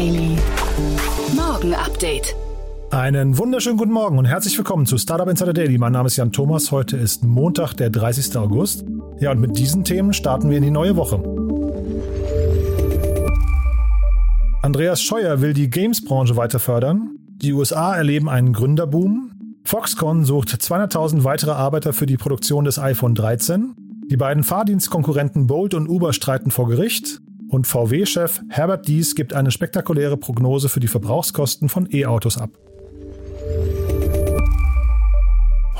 Daily. Morgen Update. Einen wunderschönen guten Morgen und herzlich willkommen zu Startup Insider Daily. Mein Name ist Jan Thomas. Heute ist Montag, der 30. August. Ja, und mit diesen Themen starten wir in die neue Woche. Andreas Scheuer will die Games-Branche weiter fördern. Die USA erleben einen Gründerboom. Foxconn sucht 200.000 weitere Arbeiter für die Produktion des iPhone 13. Die beiden Fahrdienstkonkurrenten Bolt und Uber streiten vor Gericht. Und VW-Chef Herbert Dies gibt eine spektakuläre Prognose für die Verbrauchskosten von E-Autos ab.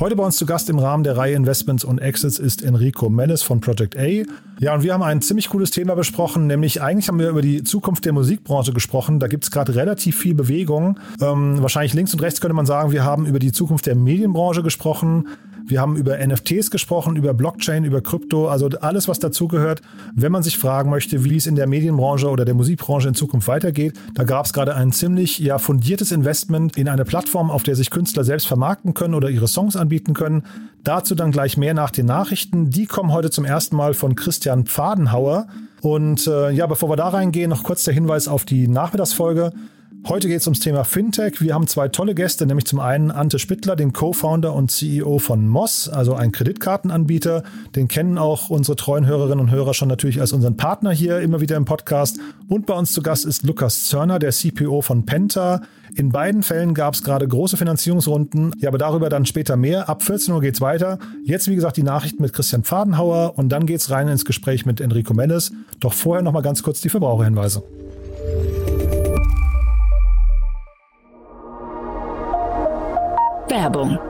Heute bei uns zu Gast im Rahmen der Reihe Investments und Exits ist Enrico Mellis von Project A. Ja, und wir haben ein ziemlich cooles Thema besprochen, nämlich eigentlich haben wir über die Zukunft der Musikbranche gesprochen. Da gibt es gerade relativ viel Bewegung. Ähm, wahrscheinlich links und rechts könnte man sagen, wir haben über die Zukunft der Medienbranche gesprochen. Wir haben über NFTs gesprochen, über Blockchain, über Krypto, also alles, was dazugehört. Wenn man sich fragen möchte, wie es in der Medienbranche oder der Musikbranche in Zukunft weitergeht, da gab es gerade ein ziemlich ja, fundiertes Investment in eine Plattform, auf der sich Künstler selbst vermarkten können oder ihre Songs anbieten können. Dazu dann gleich mehr nach den Nachrichten. Die kommen heute zum ersten Mal von Christian Pfadenhauer. Und äh, ja, bevor wir da reingehen, noch kurz der Hinweis auf die Nachmittagsfolge. Heute geht es ums Thema Fintech. Wir haben zwei tolle Gäste, nämlich zum einen Ante Spittler, den Co-Founder und CEO von Moss, also ein Kreditkartenanbieter. Den kennen auch unsere treuen Hörerinnen und Hörer schon natürlich als unseren Partner hier immer wieder im Podcast. Und bei uns zu Gast ist Lukas Zörner, der CPO von Penta. In beiden Fällen gab es gerade große Finanzierungsrunden. Ja, aber darüber dann später mehr. Ab 14 Uhr geht's weiter. Jetzt, wie gesagt, die Nachrichten mit Christian Fadenhauer und dann geht's rein ins Gespräch mit Enrico Mendes. Doch vorher noch mal ganz kurz die Verbraucherhinweise. Werbung.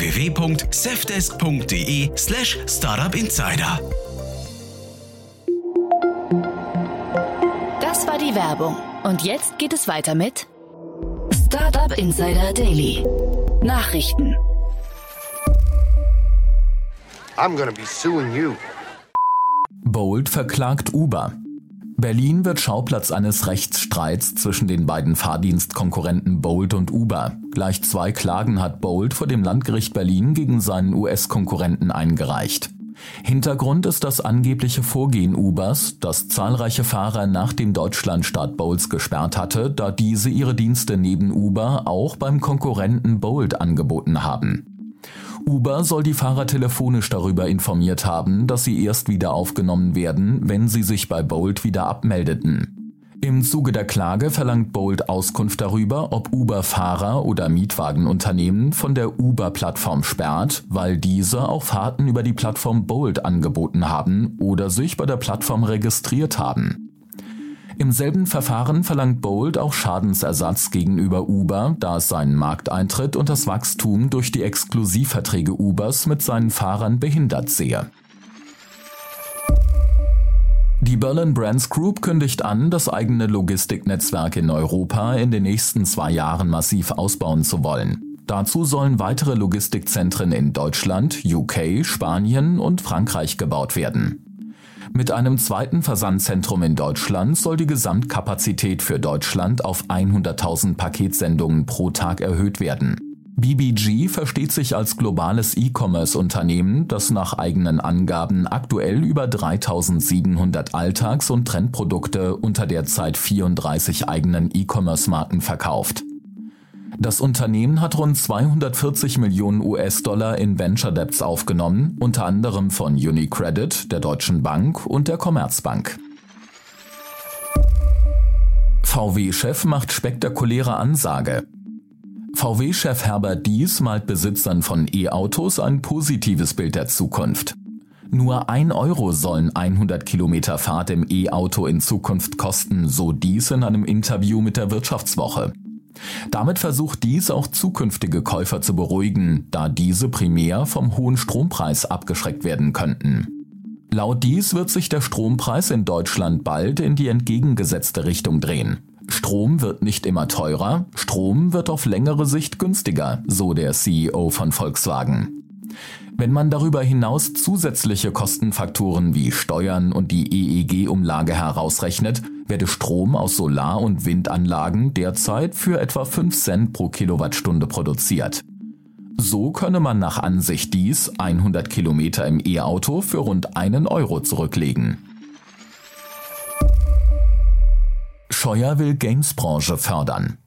slash startupinsider. Das war die Werbung. Und jetzt geht es weiter mit Startup Insider Daily. Nachrichten. I'm gonna be suing you. Bold verklagt Uber. Berlin wird Schauplatz eines Rechtsstreits zwischen den beiden Fahrdienstkonkurrenten Bolt und Uber. Gleich zwei Klagen hat Bolt vor dem Landgericht Berlin gegen seinen US-Konkurrenten eingereicht. Hintergrund ist das angebliche Vorgehen Ubers, das zahlreiche Fahrer nach dem Deutschlandstart Bolts gesperrt hatte, da diese ihre Dienste neben Uber auch beim Konkurrenten Bolt angeboten haben. Uber soll die Fahrer telefonisch darüber informiert haben, dass sie erst wieder aufgenommen werden, wenn sie sich bei Bolt wieder abmeldeten. Im Zuge der Klage verlangt Bolt Auskunft darüber, ob Uber Fahrer oder Mietwagenunternehmen von der Uber-Plattform sperrt, weil diese auch Fahrten über die Plattform Bolt angeboten haben oder sich bei der Plattform registriert haben. Im selben Verfahren verlangt Bolt auch Schadensersatz gegenüber Uber, da es seinen Markteintritt und das Wachstum durch die Exklusivverträge Ubers mit seinen Fahrern behindert sehe. Die Berlin Brands Group kündigt an, das eigene Logistiknetzwerk in Europa in den nächsten zwei Jahren massiv ausbauen zu wollen. Dazu sollen weitere Logistikzentren in Deutschland, UK, Spanien und Frankreich gebaut werden. Mit einem zweiten Versandzentrum in Deutschland soll die Gesamtkapazität für Deutschland auf 100.000 Paketsendungen pro Tag erhöht werden. BBG versteht sich als globales E-Commerce-Unternehmen, das nach eigenen Angaben aktuell über 3700 Alltags- und Trendprodukte unter derzeit 34 eigenen E-Commerce-Marken verkauft. Das Unternehmen hat rund 240 Millionen US-Dollar in Venture Debts aufgenommen, unter anderem von UniCredit, der Deutschen Bank und der Commerzbank. VW-Chef macht spektakuläre Ansage. VW-Chef Herbert Dies malt Besitzern von E-Autos ein positives Bild der Zukunft. Nur ein Euro sollen 100 Kilometer Fahrt im E-Auto in Zukunft kosten, so dies in einem Interview mit der Wirtschaftswoche. Damit versucht dies auch zukünftige Käufer zu beruhigen, da diese primär vom hohen Strompreis abgeschreckt werden könnten. Laut dies wird sich der Strompreis in Deutschland bald in die entgegengesetzte Richtung drehen. Strom wird nicht immer teurer, Strom wird auf längere Sicht günstiger, so der CEO von Volkswagen. Wenn man darüber hinaus zusätzliche Kostenfaktoren wie Steuern und die EEG-Umlage herausrechnet, werde Strom aus Solar- und Windanlagen derzeit für etwa 5 Cent pro Kilowattstunde produziert. So könne man nach Ansicht dies 100 Kilometer im E-Auto für rund einen Euro zurücklegen. Scheuer will Gamesbranche fördern.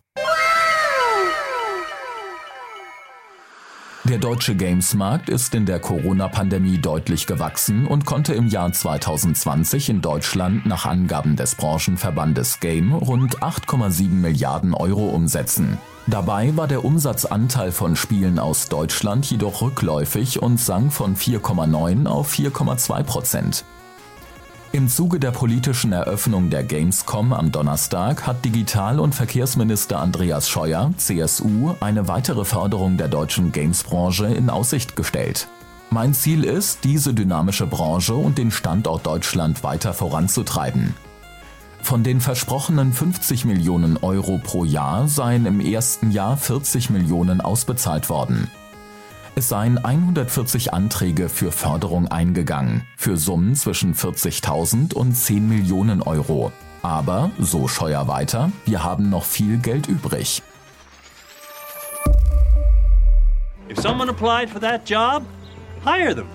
Der deutsche Gamesmarkt ist in der Corona-Pandemie deutlich gewachsen und konnte im Jahr 2020 in Deutschland nach Angaben des Branchenverbandes Game rund 8,7 Milliarden Euro umsetzen. Dabei war der Umsatzanteil von Spielen aus Deutschland jedoch rückläufig und sank von 4,9 auf 4,2 Prozent. Im Zuge der politischen Eröffnung der Gamescom am Donnerstag hat Digital- und Verkehrsminister Andreas Scheuer, CSU, eine weitere Förderung der deutschen Gamesbranche in Aussicht gestellt. Mein Ziel ist, diese dynamische Branche und den Standort Deutschland weiter voranzutreiben. Von den versprochenen 50 Millionen Euro pro Jahr seien im ersten Jahr 40 Millionen ausbezahlt worden. Es seien 140 Anträge für Förderung eingegangen, für Summen zwischen 40.000 und 10 Millionen Euro. Aber, so Scheuer weiter, wir haben noch viel Geld übrig. If someone applied for that job, hire them.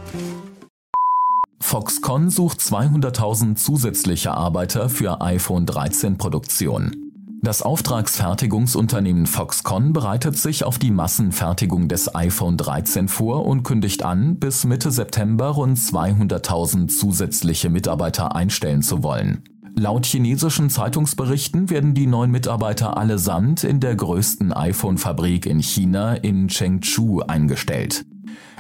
Foxconn sucht 200.000 zusätzliche Arbeiter für iPhone 13 Produktion. Das Auftragsfertigungsunternehmen Foxconn bereitet sich auf die Massenfertigung des iPhone 13 vor und kündigt an, bis Mitte September rund 200.000 zusätzliche Mitarbeiter einstellen zu wollen. Laut chinesischen Zeitungsberichten werden die neuen Mitarbeiter allesamt in der größten iPhone-Fabrik in China in Chengdu eingestellt.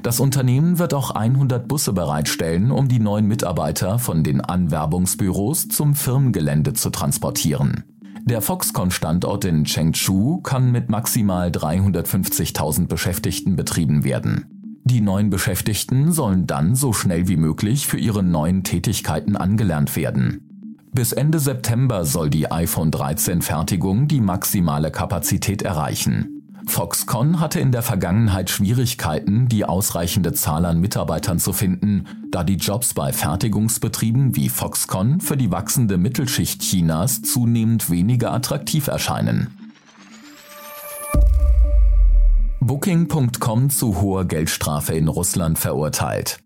Das Unternehmen wird auch 100 Busse bereitstellen, um die neuen Mitarbeiter von den Anwerbungsbüros zum Firmengelände zu transportieren. Der Foxconn-Standort in Chengdu kann mit maximal 350.000 Beschäftigten betrieben werden. Die neuen Beschäftigten sollen dann so schnell wie möglich für ihre neuen Tätigkeiten angelernt werden. Bis Ende September soll die iPhone 13 Fertigung die maximale Kapazität erreichen. Foxconn hatte in der Vergangenheit Schwierigkeiten, die ausreichende Zahl an Mitarbeitern zu finden, da die Jobs bei Fertigungsbetrieben wie Foxconn für die wachsende Mittelschicht Chinas zunehmend weniger attraktiv erscheinen. Booking.com zu hoher Geldstrafe in Russland verurteilt.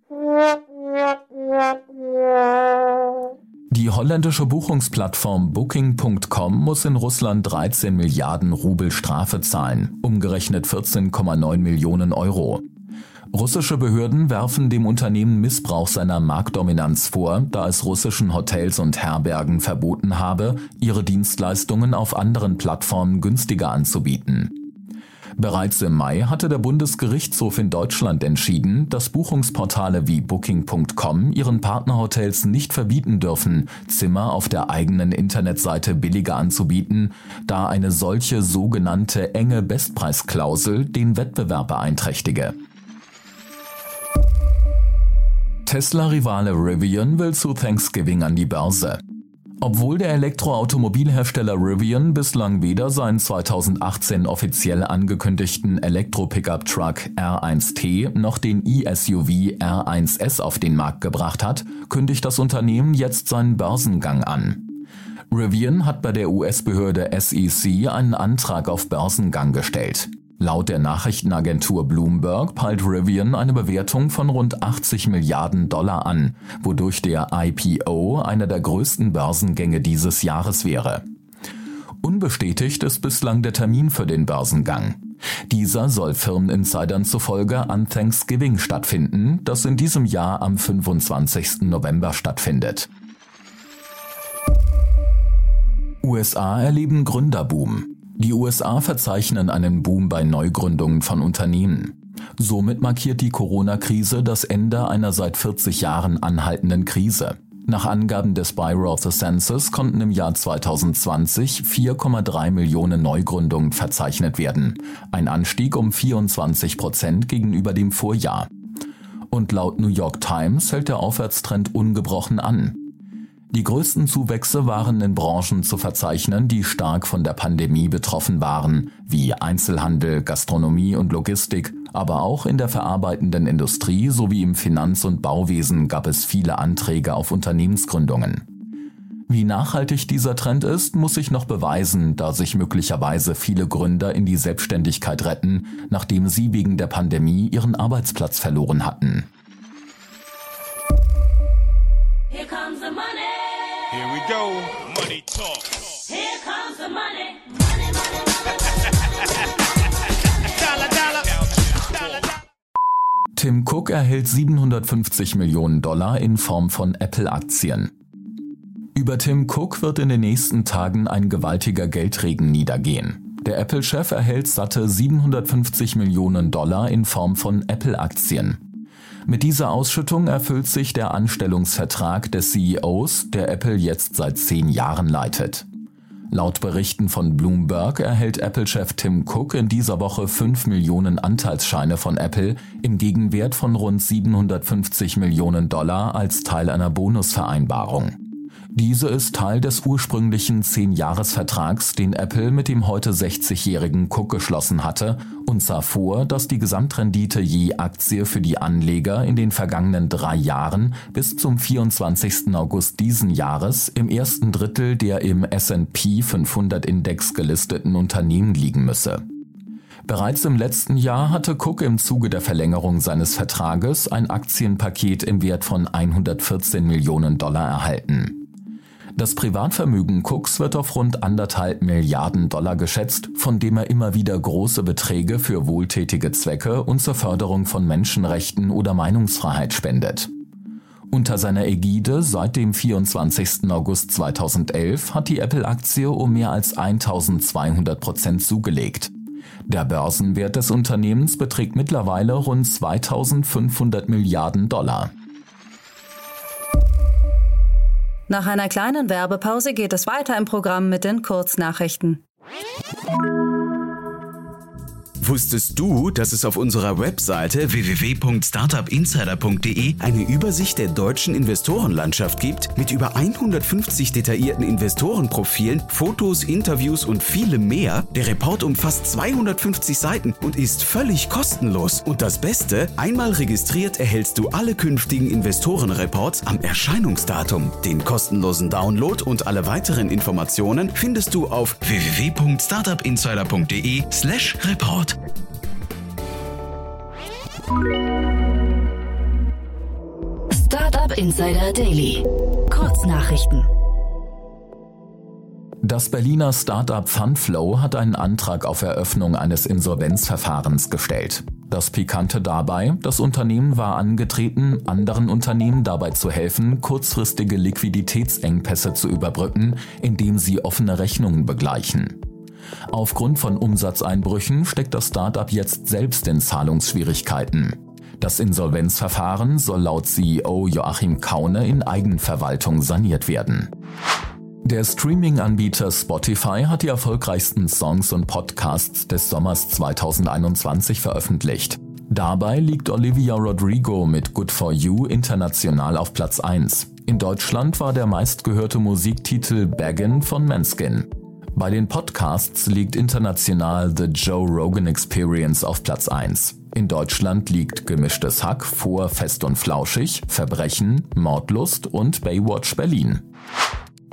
Die holländische Buchungsplattform Booking.com muss in Russland 13 Milliarden Rubel Strafe zahlen, umgerechnet 14,9 Millionen Euro. Russische Behörden werfen dem Unternehmen Missbrauch seiner Marktdominanz vor, da es russischen Hotels und Herbergen verboten habe, ihre Dienstleistungen auf anderen Plattformen günstiger anzubieten. Bereits im Mai hatte der Bundesgerichtshof in Deutschland entschieden, dass Buchungsportale wie Booking.com ihren Partnerhotels nicht verbieten dürfen, Zimmer auf der eigenen Internetseite billiger anzubieten, da eine solche sogenannte enge Bestpreisklausel den Wettbewerb beeinträchtige. Tesla-Rivale Rivian will zu Thanksgiving an die Börse. Obwohl der Elektroautomobilhersteller Rivian bislang weder seinen 2018 offiziell angekündigten Elektro-Pickup-Truck R1T noch den E-SUV R1S auf den Markt gebracht hat, kündigt das Unternehmen jetzt seinen Börsengang an. Rivian hat bei der US-Behörde SEC einen Antrag auf Börsengang gestellt. Laut der Nachrichtenagentur Bloomberg peilt Rivian eine Bewertung von rund 80 Milliarden Dollar an, wodurch der IPO einer der größten Börsengänge dieses Jahres wäre. Unbestätigt ist bislang der Termin für den Börsengang. Dieser soll Firmeninsidern zufolge an Thanksgiving stattfinden, das in diesem Jahr am 25. November stattfindet. USA erleben Gründerboom. Die USA verzeichnen einen Boom bei Neugründungen von Unternehmen. Somit markiert die Corona-Krise das Ende einer seit 40 Jahren anhaltenden Krise. Nach Angaben des Bureau of the Census konnten im Jahr 2020 4,3 Millionen Neugründungen verzeichnet werden, ein Anstieg um 24 Prozent gegenüber dem Vorjahr. Und laut New York Times hält der Aufwärtstrend ungebrochen an. Die größten Zuwächse waren in Branchen zu verzeichnen, die stark von der Pandemie betroffen waren, wie Einzelhandel, Gastronomie und Logistik, aber auch in der verarbeitenden Industrie sowie im Finanz- und Bauwesen gab es viele Anträge auf Unternehmensgründungen. Wie nachhaltig dieser Trend ist, muss sich noch beweisen, da sich möglicherweise viele Gründer in die Selbstständigkeit retten, nachdem sie wegen der Pandemie ihren Arbeitsplatz verloren hatten. Here we go. Money talk. Here comes the money. Money, money, money. dollar, dollar. Tim Cook erhält 750 Millionen Dollar in Form von Apple-Aktien. Über Tim Cook wird in den nächsten Tagen ein gewaltiger Geldregen niedergehen. Der Apple-Chef erhält satte 750 Millionen Dollar in Form von Apple-Aktien. Mit dieser Ausschüttung erfüllt sich der Anstellungsvertrag des CEOs, der Apple jetzt seit zehn Jahren leitet. Laut Berichten von Bloomberg erhält Apple-Chef Tim Cook in dieser Woche 5 Millionen Anteilsscheine von Apple im Gegenwert von rund 750 Millionen Dollar als Teil einer Bonusvereinbarung. Diese ist Teil des ursprünglichen 10-Jahres-Vertrags, den Apple mit dem heute 60-jährigen Cook geschlossen hatte und sah vor, dass die Gesamtrendite je Aktie für die Anleger in den vergangenen drei Jahren bis zum 24. August diesen Jahres im ersten Drittel der im S&P 500 Index gelisteten Unternehmen liegen müsse. Bereits im letzten Jahr hatte Cook im Zuge der Verlängerung seines Vertrages ein Aktienpaket im Wert von 114 Millionen Dollar erhalten. Das Privatvermögen Cooks wird auf rund anderthalb Milliarden Dollar geschätzt, von dem er immer wieder große Beträge für wohltätige Zwecke und zur Förderung von Menschenrechten oder Meinungsfreiheit spendet. Unter seiner Ägide seit dem 24. August 2011 hat die Apple-Aktie um mehr als 1200 Prozent zugelegt. Der Börsenwert des Unternehmens beträgt mittlerweile rund 2500 Milliarden Dollar. Nach einer kleinen Werbepause geht es weiter im Programm mit den Kurznachrichten. Wusstest du, dass es auf unserer Webseite www.startupinsider.de eine Übersicht der deutschen Investorenlandschaft gibt mit über 150 detaillierten Investorenprofilen, Fotos, Interviews und vielem mehr? Der Report umfasst 250 Seiten und ist völlig kostenlos. Und das Beste, einmal registriert erhältst du alle künftigen Investorenreports am Erscheinungsdatum. Den kostenlosen Download und alle weiteren Informationen findest du auf www.startupinsider.de/report. Startup Insider Daily. Kurznachrichten. Das Berliner Startup Funflow hat einen Antrag auf Eröffnung eines Insolvenzverfahrens gestellt. Das Pikante dabei, das Unternehmen war angetreten, anderen Unternehmen dabei zu helfen, kurzfristige Liquiditätsengpässe zu überbrücken, indem sie offene Rechnungen begleichen. Aufgrund von Umsatzeinbrüchen steckt das Startup jetzt selbst in Zahlungsschwierigkeiten. Das Insolvenzverfahren soll laut CEO Joachim Kaune in Eigenverwaltung saniert werden. Der Streaming-Anbieter Spotify hat die erfolgreichsten Songs und Podcasts des Sommers 2021 veröffentlicht. Dabei liegt Olivia Rodrigo mit Good For You international auf Platz 1. In Deutschland war der meistgehörte Musiktitel Baggin von Manskin. Bei den Podcasts liegt international The Joe Rogan Experience auf Platz 1. In Deutschland liegt Gemischtes Hack vor Fest und Flauschig, Verbrechen, Mordlust und Baywatch Berlin.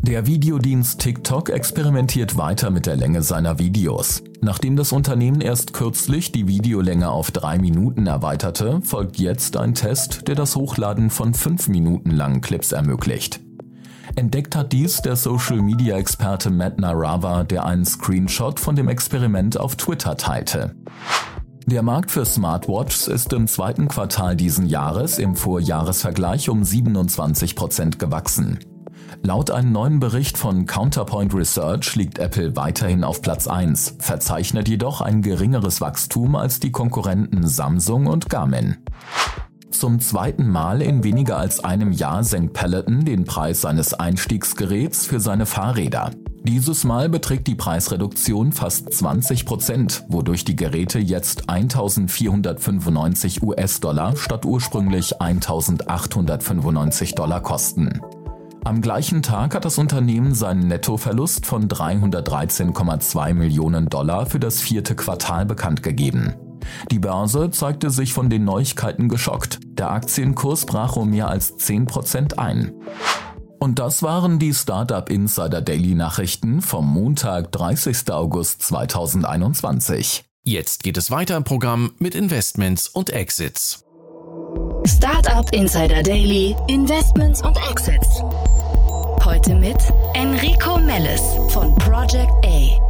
Der Videodienst TikTok experimentiert weiter mit der Länge seiner Videos. Nachdem das Unternehmen erst kürzlich die Videolänge auf drei Minuten erweiterte, folgt jetzt ein Test, der das Hochladen von fünf Minuten langen Clips ermöglicht. Entdeckt hat dies der Social-Media-Experte Matt Narava, der einen Screenshot von dem Experiment auf Twitter teilte. Der Markt für Smartwatches ist im zweiten Quartal diesen Jahres im Vorjahresvergleich um 27 Prozent gewachsen. Laut einem neuen Bericht von Counterpoint Research liegt Apple weiterhin auf Platz 1, verzeichnet jedoch ein geringeres Wachstum als die Konkurrenten Samsung und Garmin. Zum zweiten Mal in weniger als einem Jahr senkt Peloton den Preis seines Einstiegsgeräts für seine Fahrräder. Dieses Mal beträgt die Preisreduktion fast 20 Prozent, wodurch die Geräte jetzt 1495 US-Dollar statt ursprünglich 1895 Dollar kosten. Am gleichen Tag hat das Unternehmen seinen Nettoverlust von 313,2 Millionen Dollar für das vierte Quartal bekannt gegeben. Die Börse zeigte sich von den Neuigkeiten geschockt. Der Aktienkurs brach um mehr als 10 Prozent ein. Und das waren die Startup Insider Daily Nachrichten vom Montag, 30. August 2021. Jetzt geht es weiter im Programm mit Investments und Exits. Startup Insider Daily, Investments und Exits. Heute mit Enrico Mellis von Project A.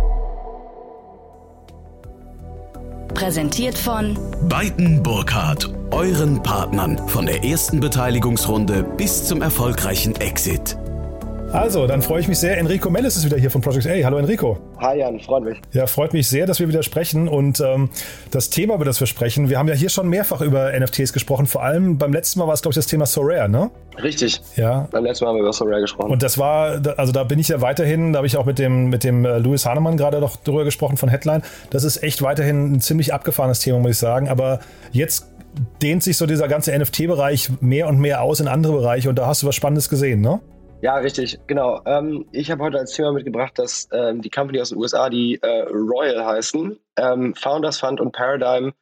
Präsentiert von Beiten Burkhardt, euren Partnern von der ersten Beteiligungsrunde bis zum erfolgreichen Exit. Also, dann freue ich mich sehr. Enrico Mellis ist wieder hier von Project A. Hallo Enrico. Hi Jan, freut mich. Ja, freut mich sehr, dass wir wieder sprechen. Und ähm, das Thema, über das wir sprechen, wir haben ja hier schon mehrfach über NFTs gesprochen. Vor allem beim letzten Mal war es, glaube ich, das Thema Sorare, ne? Richtig. Ja. Beim letzten Mal haben wir über Sorare gesprochen. Und das war, also da bin ich ja weiterhin, da habe ich auch mit dem, mit dem äh, Louis Hahnemann gerade noch drüber gesprochen von Headline. Das ist echt weiterhin ein ziemlich abgefahrenes Thema, muss ich sagen. Aber jetzt dehnt sich so dieser ganze NFT-Bereich mehr und mehr aus in andere Bereiche und da hast du was Spannendes gesehen, ne? Ja, richtig, genau. Ähm, ich habe heute als Thema mitgebracht, dass ähm, die Company aus den USA, die äh, Royal heißen, ähm, Founders Fund und Paradigm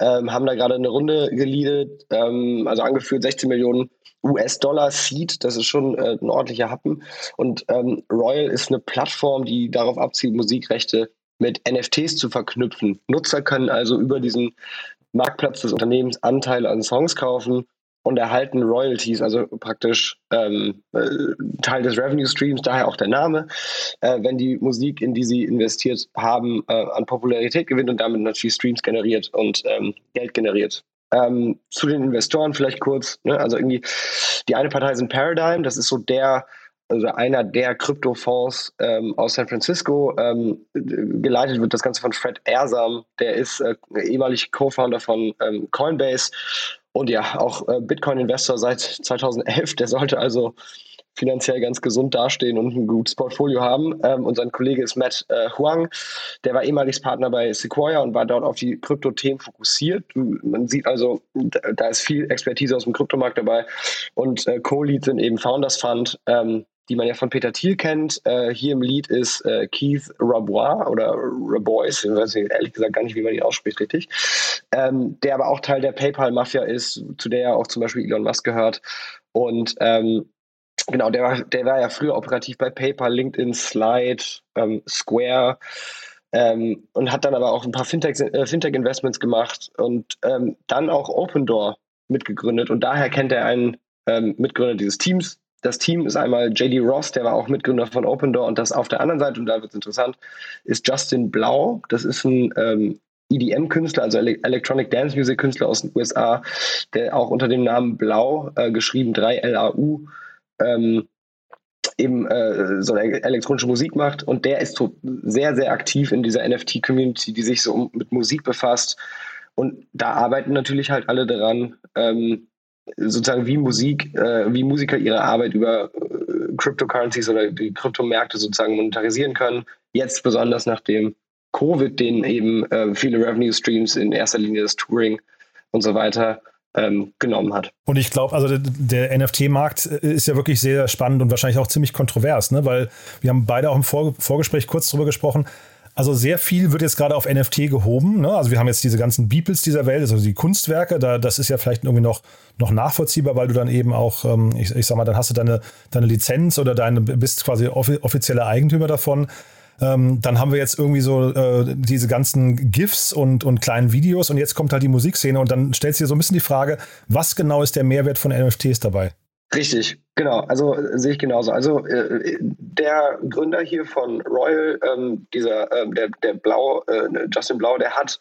ähm, haben da gerade eine Runde geleadet, ähm, also angeführt 16 Millionen US-Dollar Seed, das ist schon äh, ein ordentlicher Happen. Und ähm, Royal ist eine Plattform, die darauf abzielt, Musikrechte mit NFTs zu verknüpfen. Nutzer können also über diesen Marktplatz des Unternehmens Anteile an Songs kaufen und erhalten Royalties, also praktisch ähm, äh, Teil des Revenue Streams, daher auch der Name, äh, wenn die Musik, in die sie investiert haben, äh, an Popularität gewinnt und damit natürlich Streams generiert und ähm, Geld generiert. Ähm, zu den Investoren vielleicht kurz, ne? also irgendwie die eine Partei sind Paradigm, das ist so der also einer der Kryptofonds ähm, aus San Francisco. Ähm, geleitet wird das Ganze von Fred Ersam, der ist äh, ehemalig Co-Founder von ähm, Coinbase und ja, auch äh, Bitcoin-Investor seit 2011, der sollte also finanziell ganz gesund dastehen und ein gutes Portfolio haben. Ähm, und sein Kollege ist Matt äh, Huang, der war ehemaliges Partner bei Sequoia und war dort auf die Krypto-Themen fokussiert. Man sieht also, da ist viel Expertise aus dem Kryptomarkt dabei. Und äh, Co-Lead sind eben Founders Fund, ähm, die man ja von Peter Thiel kennt. Äh, hier im Lied ist äh, Keith Rabois oder Rabois, ich weiß ehrlich gesagt gar nicht, wie man ihn ausspricht richtig, ähm, der aber auch Teil der PayPal-Mafia ist, zu der ja auch zum Beispiel Elon Musk gehört. Und ähm, genau, der war, der war ja früher operativ bei PayPal, LinkedIn, Slide, ähm, Square. Ähm, und hat dann aber auch ein paar äh, Fintech-Investments äh, gemacht und ähm, dann auch Open Door mitgegründet. Und daher kennt er einen ähm, Mitgründer dieses Teams, das Team ist einmal JD Ross, der war auch Mitgründer von Open Door und das auf der anderen Seite, und da wird es interessant, ist Justin Blau. Das ist ein ähm, EDM-Künstler, also Electronic Dance Music Künstler aus den USA, der auch unter dem Namen Blau, äh, geschrieben 3LAU, ähm, eben äh, so eine elektronische Musik macht und der ist so sehr, sehr aktiv in dieser NFT-Community, die sich so mit Musik befasst. Und da arbeiten natürlich halt alle daran, ähm, sozusagen wie Musik, äh, wie Musiker ihre Arbeit über äh, Cryptocurrencies oder die Kryptomärkte sozusagen monetarisieren können. Jetzt besonders nachdem Covid den eben äh, viele Revenue Streams in erster Linie das Touring und so weiter ähm, genommen hat. Und ich glaube, also der, der NFT-Markt ist ja wirklich sehr spannend und wahrscheinlich auch ziemlich kontrovers, ne? weil wir haben beide auch im Vor Vorgespräch kurz drüber gesprochen. Also sehr viel wird jetzt gerade auf NFT gehoben. Ne? Also wir haben jetzt diese ganzen Beeples dieser Welt, also die Kunstwerke, da, das ist ja vielleicht irgendwie noch, noch nachvollziehbar, weil du dann eben auch, ähm, ich, ich sag mal, dann hast du deine, deine Lizenz oder deine, bist quasi offizieller Eigentümer davon. Ähm, dann haben wir jetzt irgendwie so äh, diese ganzen GIFs und, und kleinen Videos und jetzt kommt halt die Musikszene und dann stellt sich so ein bisschen die Frage, was genau ist der Mehrwert von NFTs dabei? Richtig, genau. Also äh, sehe ich genauso. Also äh, der Gründer hier von Royal, ähm, dieser äh, der der Blau, äh, Justin Blau, der hat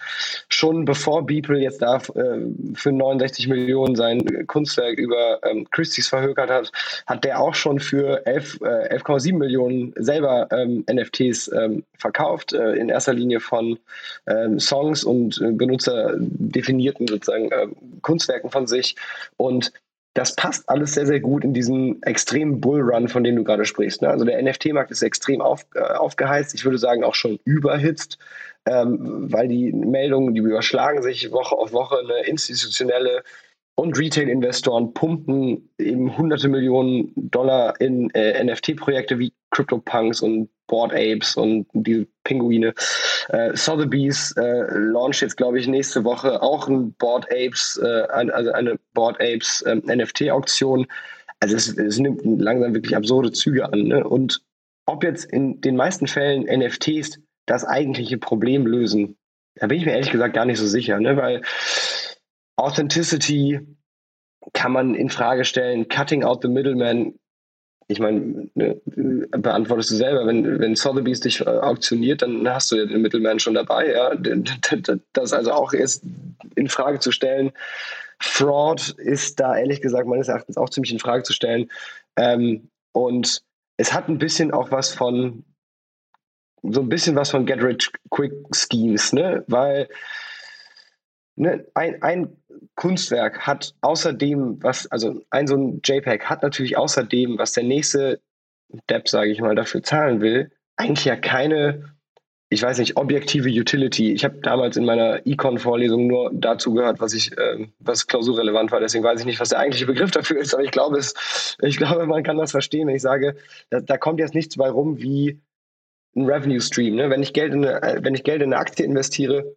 schon bevor Beeple jetzt da äh, für 69 Millionen sein Kunstwerk über ähm, Christie's verhökert hat, hat der auch schon für 11,7 äh, Millionen selber ähm, NFTs ähm, verkauft. in erster Linie von ähm, Songs und benutzerdefinierten sozusagen Kunstwerken von sich und das passt alles sehr, sehr gut in diesen extremen Bullrun, von dem du gerade sprichst. Ne? Also der NFT-Markt ist extrem auf, äh, aufgeheizt, ich würde sagen auch schon überhitzt, ähm, weil die Meldungen, die überschlagen sich Woche auf Woche, eine institutionelle und Retail-Investoren pumpen eben hunderte Millionen Dollar in äh, NFT-Projekte wie CryptoPunks und Board Apes und die Pinguine. Äh, Sotheby's äh, launcht jetzt, glaube ich, nächste Woche auch ein Board Apes, äh, also eine Board Apes ähm, NFT-Auktion. Also es, es, nimmt langsam wirklich absurde Züge an. Ne? Und ob jetzt in den meisten Fällen NFTs das eigentliche Problem lösen, da bin ich mir ehrlich gesagt gar nicht so sicher, ne? weil Authenticity kann man in Frage stellen, cutting out the middleman. Ich meine, ne, beantwortest du selber, wenn, wenn Sotheby's dich äh, auktioniert, dann hast du ja den Middleman schon dabei. Ja? Das also auch erst in Frage zu stellen. Fraud ist da ehrlich gesagt meines Erachtens auch ziemlich in Frage zu stellen. Ähm, und es hat ein bisschen auch was von, so ein bisschen was von Get Rich Quick Schemes, ne? Weil ne, ein, ein Kunstwerk hat außerdem, was, also ein so ein JPEG hat natürlich außerdem, was der nächste Depp, sage ich mal, dafür zahlen will, eigentlich ja keine, ich weiß nicht, objektive Utility. Ich habe damals in meiner Econ-Vorlesung nur dazu gehört, was ich, äh, was klausurrelevant war. Deswegen weiß ich nicht, was der eigentliche Begriff dafür ist, aber ich glaube, es, ich glaube, man kann das verstehen, wenn ich sage, da, da kommt jetzt nichts bei rum wie ein Revenue Stream. Ne? Wenn ich Geld in eine, wenn ich Geld in eine Aktie investiere,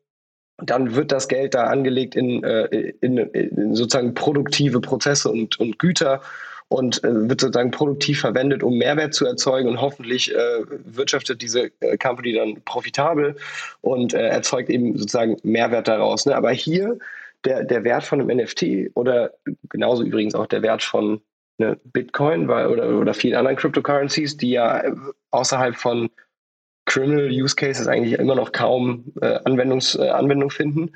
dann wird das Geld da angelegt in, äh, in, in sozusagen produktive Prozesse und, und Güter und äh, wird sozusagen produktiv verwendet, um Mehrwert zu erzeugen und hoffentlich äh, wirtschaftet diese Company dann profitabel und erzeugt eben sozusagen Mehrwert daraus. Ne? Aber hier der, der Wert von einem NFT oder genauso übrigens auch der Wert von ne, Bitcoin oder, oder vielen anderen Cryptocurrencies, die ja außerhalb von Criminal Use Cases eigentlich immer noch kaum äh, Anwendungs, äh, Anwendung finden,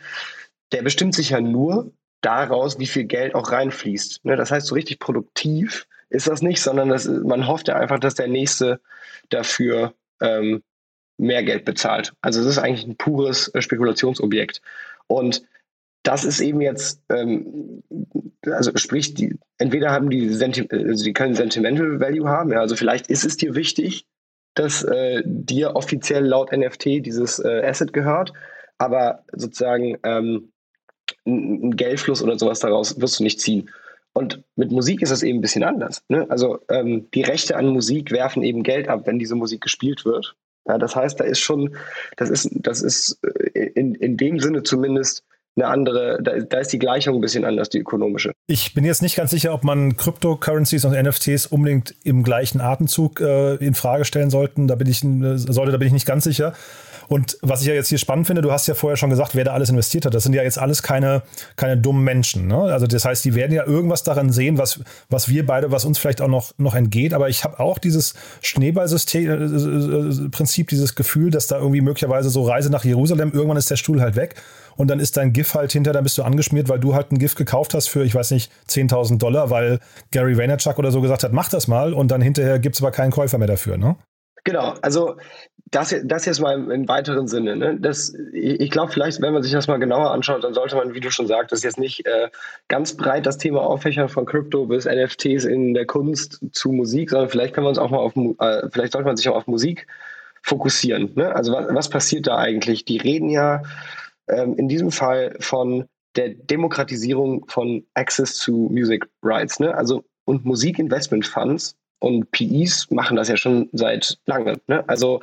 der bestimmt sich ja nur daraus, wie viel Geld auch reinfließt. Ne? Das heißt, so richtig produktiv ist das nicht, sondern das, man hofft ja einfach, dass der Nächste dafür ähm, mehr Geld bezahlt. Also es ist eigentlich ein pures äh, Spekulationsobjekt. Und das ist eben jetzt, ähm, also sprich, die, entweder haben die, Senti also die können Sentimental Value haben, ja, also vielleicht ist es dir wichtig, dass äh, dir offiziell laut NFT dieses äh, Asset gehört, aber sozusagen ähm, ein Geldfluss oder sowas daraus wirst du nicht ziehen. Und mit Musik ist das eben ein bisschen anders. Ne? Also ähm, die Rechte an Musik werfen eben Geld ab, wenn diese Musik gespielt wird. Ja, das heißt, da ist schon, das ist, das ist äh, in, in dem Sinne zumindest eine andere, da, da, ist die Gleichung ein bisschen anders, die ökonomische. Ich bin jetzt nicht ganz sicher, ob man Cryptocurrencies und NFTs unbedingt im gleichen Atemzug äh, in Frage stellen sollten. Da bin ich, äh, sollte, da bin ich nicht ganz sicher. Und was ich ja jetzt hier spannend finde, du hast ja vorher schon gesagt, wer da alles investiert hat. Das sind ja jetzt alles keine, keine dummen Menschen. Ne? Also das heißt, die werden ja irgendwas daran sehen, was, was wir beide, was uns vielleicht auch noch, noch entgeht. Aber ich habe auch dieses Schneeballsystem-Prinzip, äh, dieses Gefühl, dass da irgendwie möglicherweise so Reise nach Jerusalem, irgendwann ist der Stuhl halt weg und dann ist dein GIF halt hinter, dann bist du angeschmiert, weil du halt ein GIF gekauft hast für, ich weiß nicht, 10.000 Dollar, weil Gary Vaynerchuk oder so gesagt hat, mach das mal und dann hinterher gibt es aber keinen Käufer mehr dafür, ne? Genau, also das, das jetzt mal im weiteren Sinne. Ne? Das, ich glaube, vielleicht, wenn man sich das mal genauer anschaut, dann sollte man, wie du schon sagtest, jetzt nicht äh, ganz breit das Thema auffächern von Krypto bis NFTs in der Kunst zu Musik, sondern vielleicht kann man uns auch mal auf, äh, vielleicht sollte man sich auch auf Musik fokussieren. Ne? Also was, was passiert da eigentlich? Die reden ja ähm, in diesem Fall von der Demokratisierung von Access to Music Rights. Ne? Also und Musikinvestment Funds und PEs machen das ja schon seit langem. Ne? Also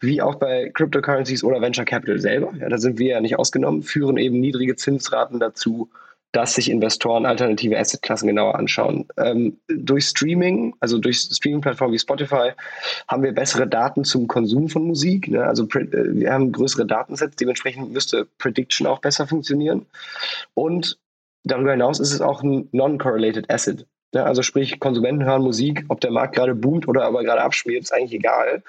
wie auch bei Cryptocurrencies oder Venture Capital selber, ja, da sind wir ja nicht ausgenommen, führen eben niedrige Zinsraten dazu, dass sich Investoren alternative Assetklassen genauer anschauen. Ähm, durch Streaming, also durch Streaming-Plattformen wie Spotify, haben wir bessere Daten zum Konsum von Musik. Ne? Also äh, wir haben größere Datensets, dementsprechend müsste Prediction auch besser funktionieren. Und darüber hinaus ist es auch ein non-correlated Asset. Ja, also sprich, Konsumenten hören Musik, ob der Markt gerade boomt oder aber gerade abschmiert, ist eigentlich egal.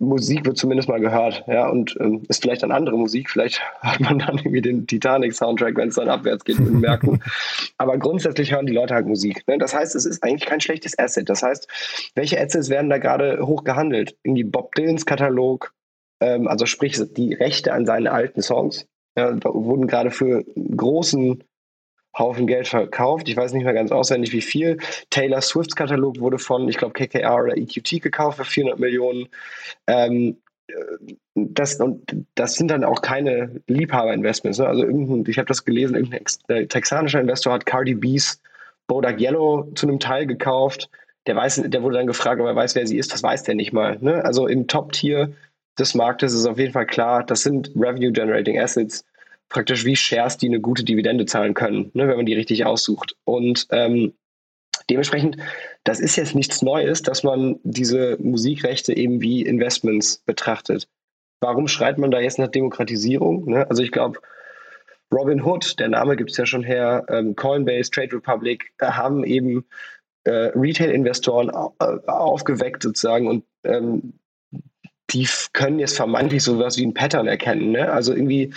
Musik wird zumindest mal gehört, ja, und ähm, ist vielleicht dann andere Musik. Vielleicht hat man dann irgendwie den Titanic-Soundtrack, wenn es dann abwärts geht, mit merken. Aber grundsätzlich hören die Leute halt Musik. Ne? Das heißt, es ist eigentlich kein schlechtes Asset. Das heißt, welche Assets werden da gerade hoch gehandelt? Irgendwie Bob Dylans Katalog, ähm, also sprich die Rechte an seinen alten Songs, ja, wurden gerade für großen Haufen Geld verkauft. Ich weiß nicht mehr ganz auswendig, wie viel. Taylor Swifts Katalog wurde von, ich glaube, KKR oder EQT gekauft für 400 Millionen. Ähm, das, und das sind dann auch keine Liebhaber-Investments. Ne? Also irgendein, ich habe das gelesen, irgendein äh, texanischer Investor hat Cardi B's Bodak Yellow zu einem Teil gekauft. Der, weiß, der wurde dann gefragt, ob er weiß, wer sie ist. Das weiß der nicht mal. Ne? Also im Top-Tier des Marktes ist auf jeden Fall klar, das sind Revenue-Generating Assets, praktisch wie Shares, die eine gute Dividende zahlen können, ne? wenn man die richtig aussucht. Und ähm, Dementsprechend, das ist jetzt nichts Neues, dass man diese Musikrechte eben wie Investments betrachtet. Warum schreit man da jetzt nach Demokratisierung? Ne? Also ich glaube, Robin Hood, der Name gibt es ja schon her, ähm, Coinbase, Trade Republic, äh, haben eben äh, Retail-Investoren äh, aufgeweckt sozusagen und ähm, die können jetzt vermeintlich sowas wie ein Pattern erkennen. Ne? Also irgendwie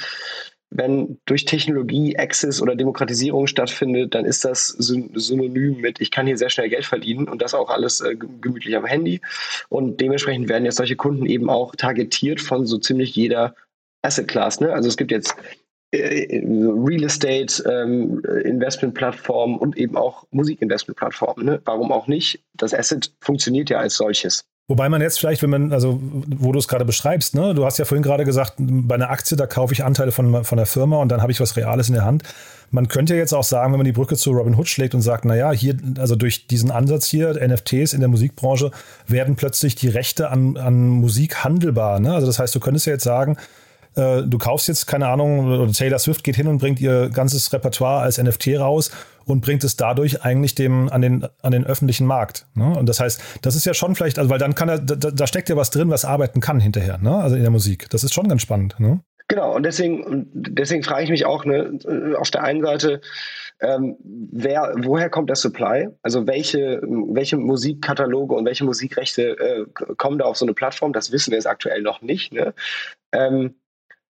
wenn durch Technologie Access oder Demokratisierung stattfindet, dann ist das synonym mit, ich kann hier sehr schnell Geld verdienen und das auch alles äh, gemütlich am Handy. Und dementsprechend werden jetzt solche Kunden eben auch targetiert von so ziemlich jeder Asset Class. Ne? Also es gibt jetzt äh, Real Estate ähm, Investment Plattformen und eben auch Musik Investment Plattformen. Ne? Warum auch nicht? Das Asset funktioniert ja als solches. Wobei man jetzt vielleicht, wenn man, also wo du es gerade beschreibst, ne, du hast ja vorhin gerade gesagt, bei einer Aktie, da kaufe ich Anteile von, von der Firma und dann habe ich was Reales in der Hand. Man könnte ja jetzt auch sagen, wenn man die Brücke zu Robin Hood schlägt und sagt, naja, hier, also durch diesen Ansatz hier, NFTs in der Musikbranche, werden plötzlich die Rechte an, an Musik handelbar. Ne? Also das heißt, du könntest ja jetzt sagen, äh, du kaufst jetzt, keine Ahnung, Taylor Swift geht hin und bringt ihr ganzes Repertoire als NFT raus und bringt es dadurch eigentlich dem an den, an den öffentlichen Markt. Ne? Und das heißt, das ist ja schon vielleicht, also weil dann kann er, da, da steckt ja was drin, was arbeiten kann hinterher, ne? Also in der Musik. Das ist schon ganz spannend. Ne? Genau, und deswegen, deswegen frage ich mich auch, ne, auf der einen Seite, ähm, wer, woher kommt der Supply? Also welche, welche Musikkataloge und welche Musikrechte äh, kommen da auf so eine Plattform? Das wissen wir jetzt aktuell noch nicht. Ne? Ähm,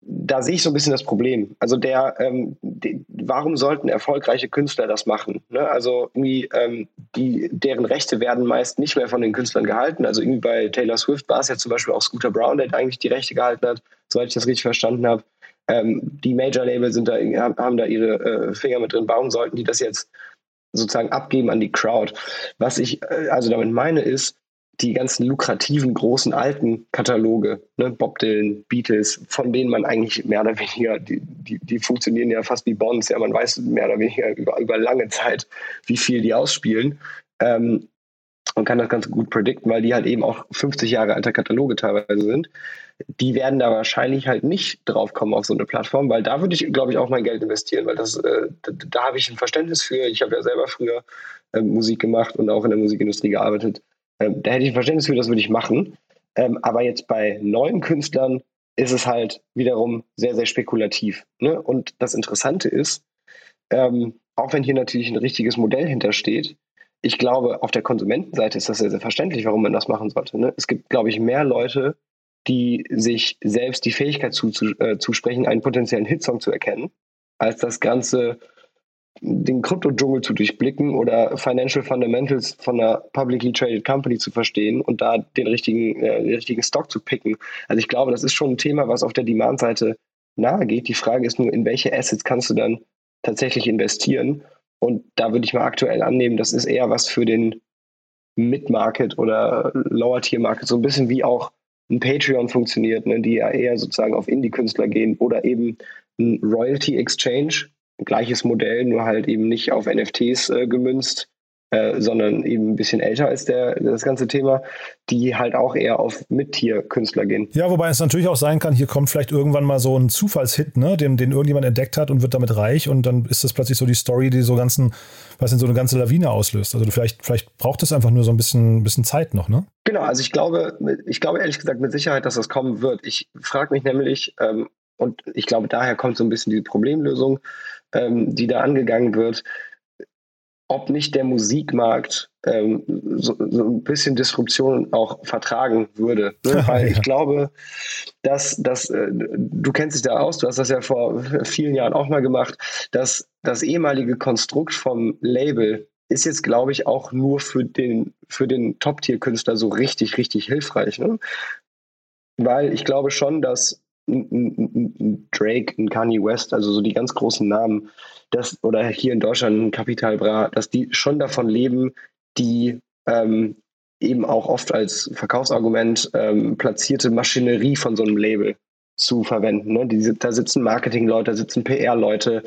da sehe ich so ein bisschen das Problem. Also der, ähm, die, warum sollten erfolgreiche Künstler das machen? Ne? Also irgendwie, ähm, die, deren Rechte werden meist nicht mehr von den Künstlern gehalten. Also irgendwie bei Taylor Swift war es ja zum Beispiel auch Scooter Brown, der eigentlich die Rechte gehalten hat, soweit ich das richtig verstanden habe. Ähm, die Major-Label sind da, haben da ihre äh, Finger mit drin. Warum sollten die das jetzt sozusagen abgeben an die Crowd? Was ich äh, also damit meine ist, die ganzen lukrativen, großen, alten Kataloge, ne, Bob Dylan, Beatles, von denen man eigentlich mehr oder weniger, die, die, die funktionieren ja fast wie Bonds, ja, man weiß mehr oder weniger über, über lange Zeit, wie viel die ausspielen. Ähm, und kann das ganz gut predikten, weil die halt eben auch 50 Jahre alter Kataloge teilweise sind. Die werden da wahrscheinlich halt nicht draufkommen auf so eine Plattform, weil da würde ich, glaube ich, auch mein Geld investieren, weil das, äh, da, da habe ich ein Verständnis für. Ich habe ja selber früher äh, Musik gemacht und auch in der Musikindustrie gearbeitet. Ähm, da hätte ich ein Verständnis für, das würde ich machen. Ähm, aber jetzt bei neuen Künstlern ist es halt wiederum sehr, sehr spekulativ. Ne? Und das Interessante ist, ähm, auch wenn hier natürlich ein richtiges Modell hintersteht, ich glaube, auf der Konsumentenseite ist das sehr, sehr verständlich, warum man das machen sollte. Ne? Es gibt, glaube ich, mehr Leute, die sich selbst die Fähigkeit zu, äh, zusprechen, einen potenziellen Hitsong zu erkennen, als das Ganze den Krypto-Dschungel zu durchblicken oder Financial Fundamentals von einer publicly traded Company zu verstehen und da den richtigen, äh, den richtigen Stock zu picken. Also ich glaube, das ist schon ein Thema, was auf der Demand-Seite nahe geht. Die Frage ist nur, in welche Assets kannst du dann tatsächlich investieren? Und da würde ich mal aktuell annehmen, das ist eher was für den Mid-Market oder Lower-Tier-Market, so ein bisschen wie auch ein Patreon funktioniert, ne, die ja eher sozusagen auf Indie-Künstler gehen oder eben ein Royalty Exchange, gleiches Modell, nur halt eben nicht auf NFTs äh, gemünzt, äh, sondern eben ein bisschen älter als der, das ganze Thema, die halt auch eher auf Mittier-Künstler gehen. Ja, wobei es natürlich auch sein kann, hier kommt vielleicht irgendwann mal so ein Zufallshit, ne, den, den irgendjemand entdeckt hat und wird damit reich und dann ist das plötzlich so die Story, die so ganzen, was in so eine ganze Lawine auslöst. Also vielleicht, vielleicht braucht es einfach nur so ein bisschen, bisschen Zeit noch, ne? Genau, also ich glaube, ich glaube ehrlich gesagt mit Sicherheit, dass das kommen wird. Ich frage mich nämlich, ähm, und ich glaube, daher kommt so ein bisschen die Problemlösung ähm, die da angegangen wird, ob nicht der Musikmarkt ähm, so, so, ein bisschen Disruption auch vertragen würde. Ne? Weil ich glaube, dass, dass äh, du kennst dich da aus, du hast das ja vor vielen Jahren auch mal gemacht, dass das ehemalige Konstrukt vom Label ist jetzt, glaube ich, auch nur für den, für den Top-Tier-Künstler so richtig, richtig hilfreich. Ne? Weil ich glaube schon, dass Drake, ein Kanye West, also so die ganz großen Namen, das, oder hier in Deutschland ein Capital Bra, dass die schon davon leben, die ähm, eben auch oft als Verkaufsargument ähm, platzierte Maschinerie von so einem Label zu verwenden. Ne? Die, da sitzen Marketingleute, da sitzen PR-Leute,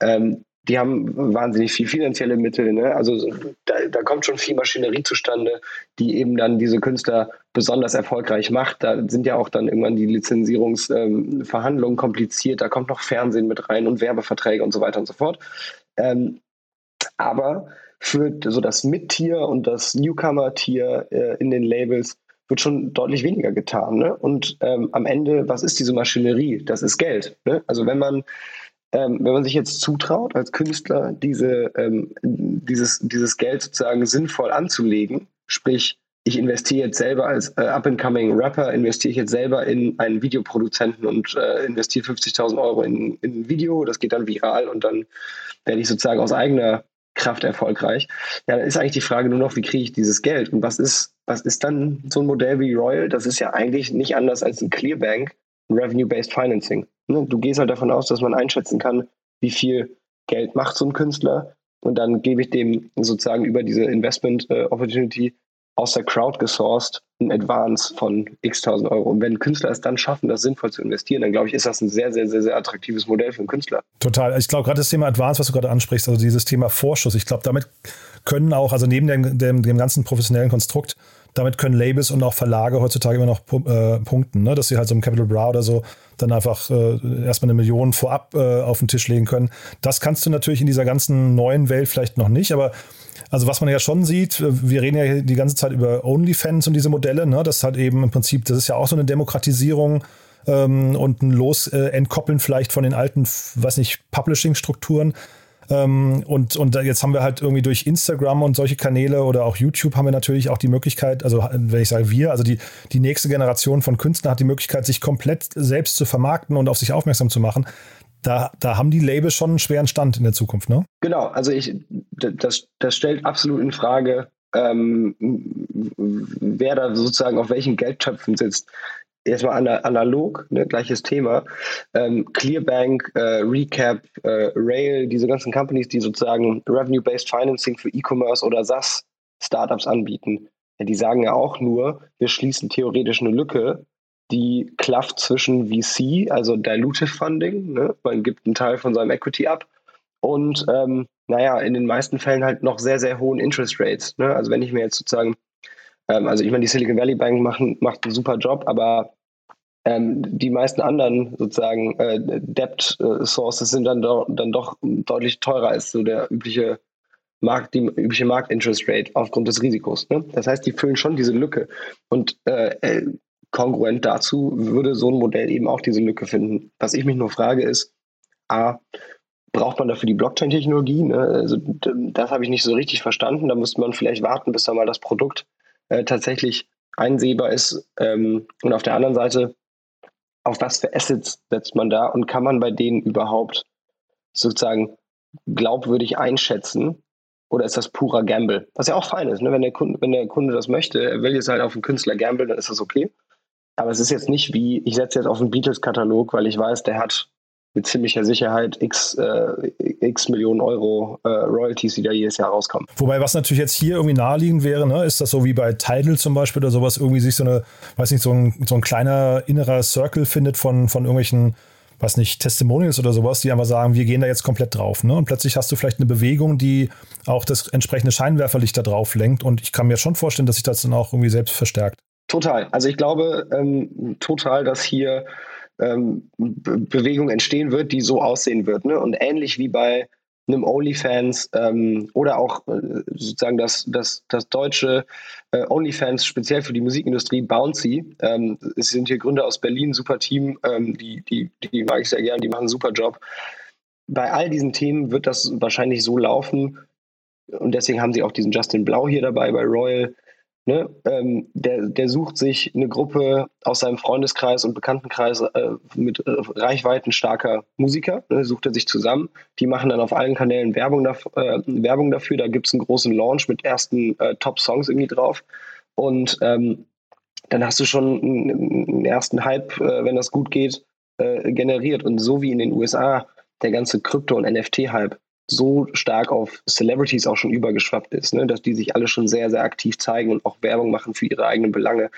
ähm, die haben wahnsinnig viel finanzielle Mittel. Ne? Also da, da, kommt schon viel Maschinerie zustande, die eben dann diese Künstler besonders erfolgreich macht. Da sind ja auch dann irgendwann die Lizenzierungsverhandlungen ähm, kompliziert. Da kommt noch Fernsehen mit rein und Werbeverträge und so weiter und so fort. Ähm, aber für so das Mid-Tier und das Newcomer-Tier äh, in den Labels wird schon deutlich weniger getan. Ne? Und ähm, am Ende, was ist diese Maschinerie? Das ist Geld. Ne? Also wenn man ähm, wenn man sich jetzt zutraut, als Künstler diese, ähm, dieses, dieses Geld sozusagen sinnvoll anzulegen, sprich, ich investiere jetzt selber als äh, up-and-coming Rapper, investiere ich jetzt selber in einen Videoproduzenten und äh, investiere 50.000 Euro in, in ein Video, das geht dann viral und dann werde ich sozusagen aus eigener Kraft erfolgreich. Ja, dann ist eigentlich die Frage nur noch, wie kriege ich dieses Geld? Und was ist, was ist dann so ein Modell wie Royal? Das ist ja eigentlich nicht anders als ein Clearbank, Revenue-Based Financing. Ne? Du gehst halt davon aus, dass man einschätzen kann, wie viel Geld macht so ein Künstler und dann gebe ich dem sozusagen über diese Investment äh, Opportunity aus der Crowd gesourced ein Advance von x tausend Euro. Und wenn Künstler es dann schaffen, das sinnvoll zu investieren, dann glaube ich, ist das ein sehr, sehr, sehr, sehr attraktives Modell für einen Künstler. Total. Ich glaube, gerade das Thema Advance, was du gerade ansprichst, also dieses Thema Vorschuss, ich glaube, damit können auch, also neben dem, dem, dem ganzen professionellen Konstrukt, damit können Labels und auch Verlage heutzutage immer noch äh, punkten, ne? dass sie halt so im Capital Bra oder so dann einfach äh, erstmal eine Million vorab äh, auf den Tisch legen können. Das kannst du natürlich in dieser ganzen neuen Welt vielleicht noch nicht, aber also was man ja schon sieht, wir reden ja die ganze Zeit über OnlyFans und diese Modelle, ne? das hat eben im Prinzip, das ist ja auch so eine Demokratisierung ähm, und ein Los äh, entkoppeln vielleicht von den alten, weiß nicht, Publishing-Strukturen. Ähm, und, und jetzt haben wir halt irgendwie durch Instagram und solche Kanäle oder auch YouTube haben wir natürlich auch die Möglichkeit, also wenn ich sage wir, also die, die nächste Generation von Künstlern hat die Möglichkeit, sich komplett selbst zu vermarkten und auf sich aufmerksam zu machen. Da, da haben die Labels schon einen schweren Stand in der Zukunft, ne? Genau, also ich, das, das stellt absolut in Frage, ähm, wer da sozusagen auf welchen Geldtöpfen sitzt erstmal analog, ne, gleiches Thema. Ähm, Clearbank, äh, Recap, äh, Rail, diese ganzen Companies, die sozusagen Revenue-Based Financing für E-Commerce oder SaaS-Startups anbieten, ja, die sagen ja auch nur, wir schließen theoretisch eine Lücke, die klafft zwischen VC, also Dilutive Funding, ne, man gibt einen Teil von seinem Equity ab, und ähm, naja, in den meisten Fällen halt noch sehr, sehr hohen Interest Rates. Ne? Also wenn ich mir jetzt sozusagen ähm, also ich meine, die Silicon Valley Bank machen, macht einen super Job, aber ähm, die meisten anderen sozusagen äh, Debt äh, sind dann, do, dann doch deutlich teurer als so der übliche Markt, die übliche Marktinterest Rate aufgrund des Risikos. Ne? Das heißt, die füllen schon diese Lücke. Und äh, äh, kongruent dazu würde so ein Modell eben auch diese Lücke finden. Was ich mich nur frage ist, A, braucht man dafür die Blockchain-Technologie? Ne? Also, das habe ich nicht so richtig verstanden. Da müsste man vielleicht warten, bis da mal das Produkt äh, tatsächlich einsehbar ist. Ähm, und auf der anderen Seite, auf was für Assets setzt man da und kann man bei denen überhaupt sozusagen glaubwürdig einschätzen? Oder ist das purer Gamble? Was ja auch fein ist, ne? wenn, der Kunde, wenn der Kunde das möchte, er will jetzt halt auf einen Künstler Gamble, dann ist das okay. Aber es ist jetzt nicht wie, ich setze jetzt auf einen Beatles-Katalog, weil ich weiß, der hat mit ziemlicher Sicherheit x, äh, x Millionen Euro äh, Royalties, die da jedes Jahr rauskommen. Wobei, was natürlich jetzt hier irgendwie naheliegend wäre, ne, ist das so wie bei Tidal zum Beispiel oder sowas, irgendwie sich so eine, weiß nicht, so ein, so ein kleiner innerer Circle findet von, von irgendwelchen was nicht, Testimonials oder sowas, die einfach sagen, wir gehen da jetzt komplett drauf. Ne? Und plötzlich hast du vielleicht eine Bewegung, die auch das entsprechende Scheinwerferlicht da drauf lenkt. Und ich kann mir schon vorstellen, dass sich das dann auch irgendwie selbst verstärkt. Total. Also ich glaube ähm, total, dass hier ähm, Bewegung entstehen wird, die so aussehen wird. Ne? Und ähnlich wie bei einem OnlyFans ähm, oder auch äh, sozusagen das, das, das deutsche äh, OnlyFans speziell für die Musikindustrie, Bouncy. Ähm, es sind hier Gründer aus Berlin, super Team, ähm, die, die, die mag ich sehr gern, die machen einen super Job. Bei all diesen Themen wird das wahrscheinlich so laufen und deswegen haben sie auch diesen Justin Blau hier dabei bei Royal, Ne, ähm, der, der sucht sich eine Gruppe aus seinem Freundeskreis und Bekanntenkreis äh, mit äh, Reichweiten starker Musiker, ne, sucht er sich zusammen. Die machen dann auf allen Kanälen Werbung, da, äh, Werbung dafür. Da gibt es einen großen Launch mit ersten äh, Top-Songs irgendwie drauf. Und ähm, dann hast du schon einen, einen ersten Hype, äh, wenn das gut geht, äh, generiert. Und so wie in den USA der ganze Krypto- und NFT-Hype so stark auf Celebrities auch schon übergeschwappt ist, ne, dass die sich alle schon sehr, sehr aktiv zeigen und auch Werbung machen für ihre eigenen Belange,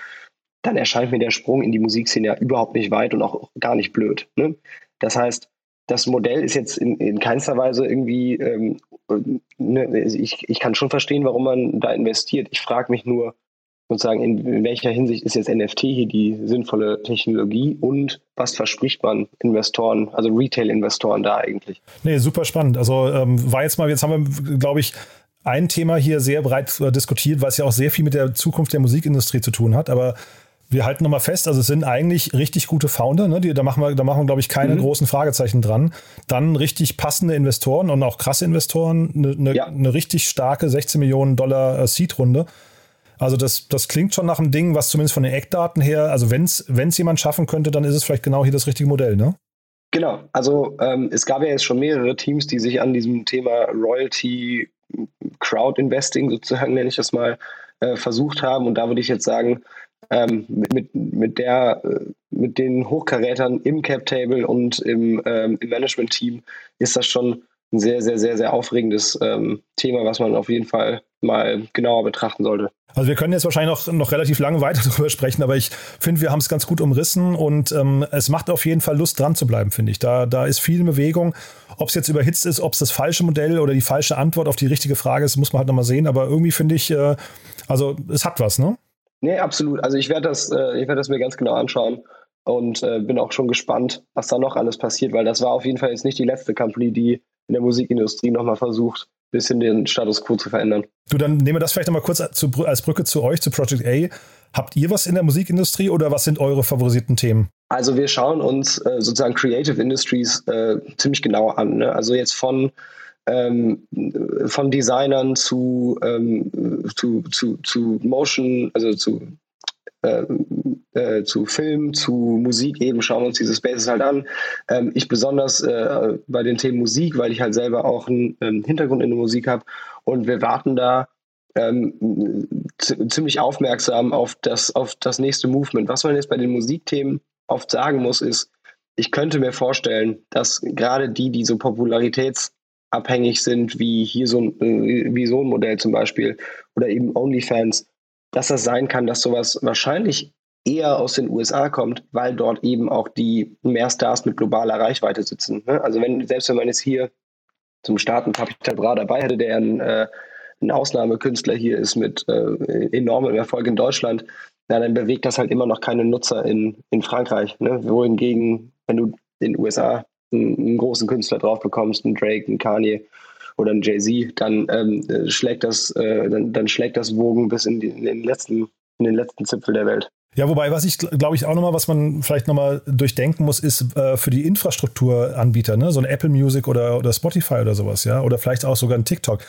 dann erscheint mir der Sprung in die Musikszene ja überhaupt nicht weit und auch gar nicht blöd. Ne? Das heißt, das Modell ist jetzt in, in keinster Weise irgendwie, ähm, ne, ich, ich kann schon verstehen, warum man da investiert. Ich frage mich nur, sozusagen, in, in, welcher Hinsicht ist jetzt NFT hier die sinnvolle Technologie und was verspricht man Investoren, also Retail-Investoren da eigentlich? Nee, super spannend. Also ähm, war jetzt mal, jetzt haben wir, glaube ich, ein Thema hier sehr breit äh, diskutiert, was ja auch sehr viel mit der Zukunft der Musikindustrie zu tun hat, aber wir halten nochmal fest, also es sind eigentlich richtig gute Founder, ne? Die, da machen wir, da machen wir, glaube ich, keine mhm. großen Fragezeichen dran. Dann richtig passende Investoren und auch krasse Investoren, eine, eine, ja. eine richtig starke 16 Millionen Dollar äh, Seed-Runde. Also das, das klingt schon nach einem Ding, was zumindest von den Eckdaten her, also wenn es jemand schaffen könnte, dann ist es vielleicht genau hier das richtige Modell, ne? Genau, also ähm, es gab ja jetzt schon mehrere Teams, die sich an diesem Thema Royalty Crowd Investing sozusagen, nenne ich das mal, äh, versucht haben. Und da würde ich jetzt sagen, ähm, mit, mit, der, äh, mit den Hochkarätern im Cap-Table und im, ähm, im Management-Team ist das schon ein sehr, sehr, sehr, sehr aufregendes ähm, Thema, was man auf jeden Fall mal genauer betrachten sollte. Also wir können jetzt wahrscheinlich noch, noch relativ lange weiter darüber sprechen, aber ich finde, wir haben es ganz gut umrissen und ähm, es macht auf jeden Fall Lust dran zu bleiben, finde ich. Da, da ist viel Bewegung. Ob es jetzt überhitzt ist, ob es das falsche Modell oder die falsche Antwort auf die richtige Frage ist, muss man halt nochmal sehen. Aber irgendwie finde ich, äh, also es hat was, ne? Nee, absolut. Also ich werde das, äh, ich werde das mir ganz genau anschauen und äh, bin auch schon gespannt, was da noch alles passiert, weil das war auf jeden Fall jetzt nicht die letzte Company, die in der Musikindustrie nochmal versucht, ein bisschen den Status quo zu verändern. Du, dann nehmen wir das vielleicht nochmal kurz zu, als Brücke zu euch, zu Project A. Habt ihr was in der Musikindustrie oder was sind eure favorisierten Themen? Also wir schauen uns äh, sozusagen Creative Industries äh, ziemlich genau an. Ne? Also jetzt von ähm, von Designern zu, ähm, zu, zu, zu Motion, also zu, äh, äh, zu Film, zu Musik eben, schauen wir uns diese Spaces halt an. Ähm, ich besonders äh, bei den Themen Musik, weil ich halt selber auch einen ähm, Hintergrund in der Musik habe und wir warten da ähm, ziemlich aufmerksam auf das, auf das nächste Movement. Was man jetzt bei den Musikthemen oft sagen muss, ist, ich könnte mir vorstellen, dass gerade die, die so Popularitäts abhängig sind, wie hier so ein, äh, wie so ein Modell zum Beispiel oder eben OnlyFans, dass das sein kann, dass sowas wahrscheinlich eher aus den USA kommt, weil dort eben auch die mehr Stars mit globaler Reichweite sitzen. Ne? Also wenn, selbst wenn man jetzt hier zum Starten Capital Bra dabei hätte, der ein, äh, ein Ausnahmekünstler hier ist mit äh, enormem Erfolg in Deutschland, na, dann bewegt das halt immer noch keine Nutzer in, in Frankreich. Ne? Wohingegen, wenn du in den USA einen, einen großen Künstler drauf bekommst, einen Drake, einen Kanye oder einen Jay-Z, dann ähm, schlägt das, äh, dann, dann, schlägt das Wogen bis in, die, in, den letzten, in den letzten Zipfel der Welt. Ja, wobei, was ich glaube ich auch nochmal, was man vielleicht nochmal durchdenken muss, ist äh, für die Infrastrukturanbieter, ne, so ein Apple Music oder, oder Spotify oder sowas, ja, oder vielleicht auch sogar ein TikTok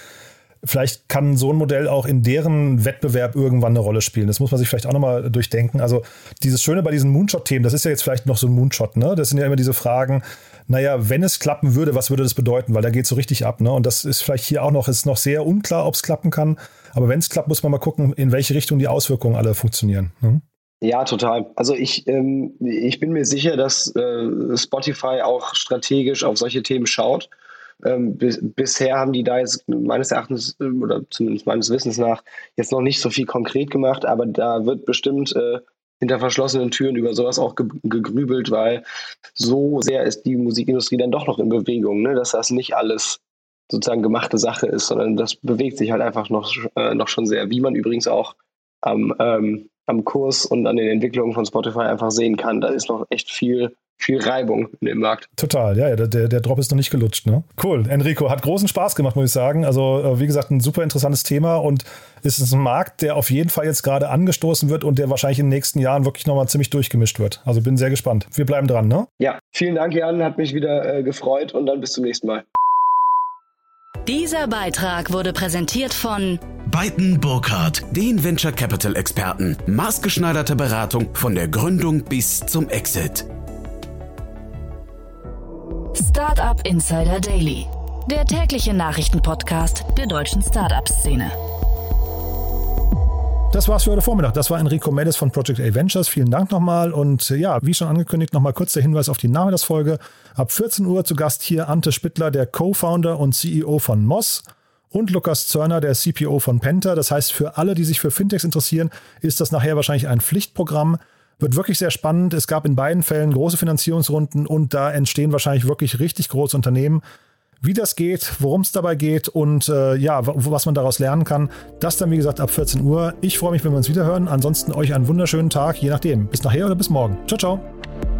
vielleicht kann so ein Modell auch in deren Wettbewerb irgendwann eine Rolle spielen. Das muss man sich vielleicht auch nochmal durchdenken. Also dieses Schöne bei diesen Moonshot-Themen, das ist ja jetzt vielleicht noch so ein Moonshot, ne? Das sind ja immer diese Fragen, naja, wenn es klappen würde, was würde das bedeuten? Weil da geht es so richtig ab, ne? Und das ist vielleicht hier auch noch, ist noch sehr unklar, ob es klappen kann. Aber wenn es klappt, muss man mal gucken, in welche Richtung die Auswirkungen alle funktionieren. Ne? Ja, total. Also ich, ähm, ich bin mir sicher, dass äh, Spotify auch strategisch auf solche Themen schaut ähm, bis, bisher haben die da jetzt meines Erachtens äh, oder zumindest meines Wissens nach jetzt noch nicht so viel konkret gemacht, aber da wird bestimmt äh, hinter verschlossenen Türen über sowas auch ge gegrübelt, weil so sehr ist die Musikindustrie dann doch noch in Bewegung, ne? dass das nicht alles sozusagen gemachte Sache ist, sondern das bewegt sich halt einfach noch, äh, noch schon sehr, wie man übrigens auch am, ähm, am Kurs und an den Entwicklungen von Spotify einfach sehen kann. Da ist noch echt viel viel Reibung in dem Markt. Total, ja, der, der Drop ist noch nicht gelutscht. Ne? Cool, Enrico, hat großen Spaß gemacht, muss ich sagen. Also, äh, wie gesagt, ein super interessantes Thema und ist ein Markt, der auf jeden Fall jetzt gerade angestoßen wird und der wahrscheinlich in den nächsten Jahren wirklich nochmal ziemlich durchgemischt wird. Also bin sehr gespannt. Wir bleiben dran, ne? Ja, vielen Dank, Jan, hat mich wieder äh, gefreut und dann bis zum nächsten Mal. Dieser Beitrag wurde präsentiert von Beiten Burkhardt, den Venture Capital Experten. Maßgeschneiderte Beratung von der Gründung bis zum Exit. Startup Insider Daily, der tägliche Nachrichtenpodcast der deutschen Startup-Szene. das war's für heute Vormittag. Das war Enrico Mendes von Project A Ventures. Vielen Dank nochmal. Und ja, wie schon angekündigt, nochmal kurz der Hinweis auf die Nachmittagsfolge. Ab 14 Uhr zu Gast hier Ante Spittler, der Co-Founder und CEO von Moss und Lukas Zörner, der CPO von Penta. Das heißt, für alle, die sich für Fintechs interessieren, ist das nachher wahrscheinlich ein Pflichtprogramm. Wird wirklich sehr spannend. Es gab in beiden Fällen große Finanzierungsrunden und da entstehen wahrscheinlich wirklich richtig große Unternehmen. Wie das geht, worum es dabei geht und äh, ja, was man daraus lernen kann, das dann wie gesagt ab 14 Uhr. Ich freue mich, wenn wir uns wieder hören. Ansonsten euch einen wunderschönen Tag, je nachdem. Bis nachher oder bis morgen. Ciao, ciao.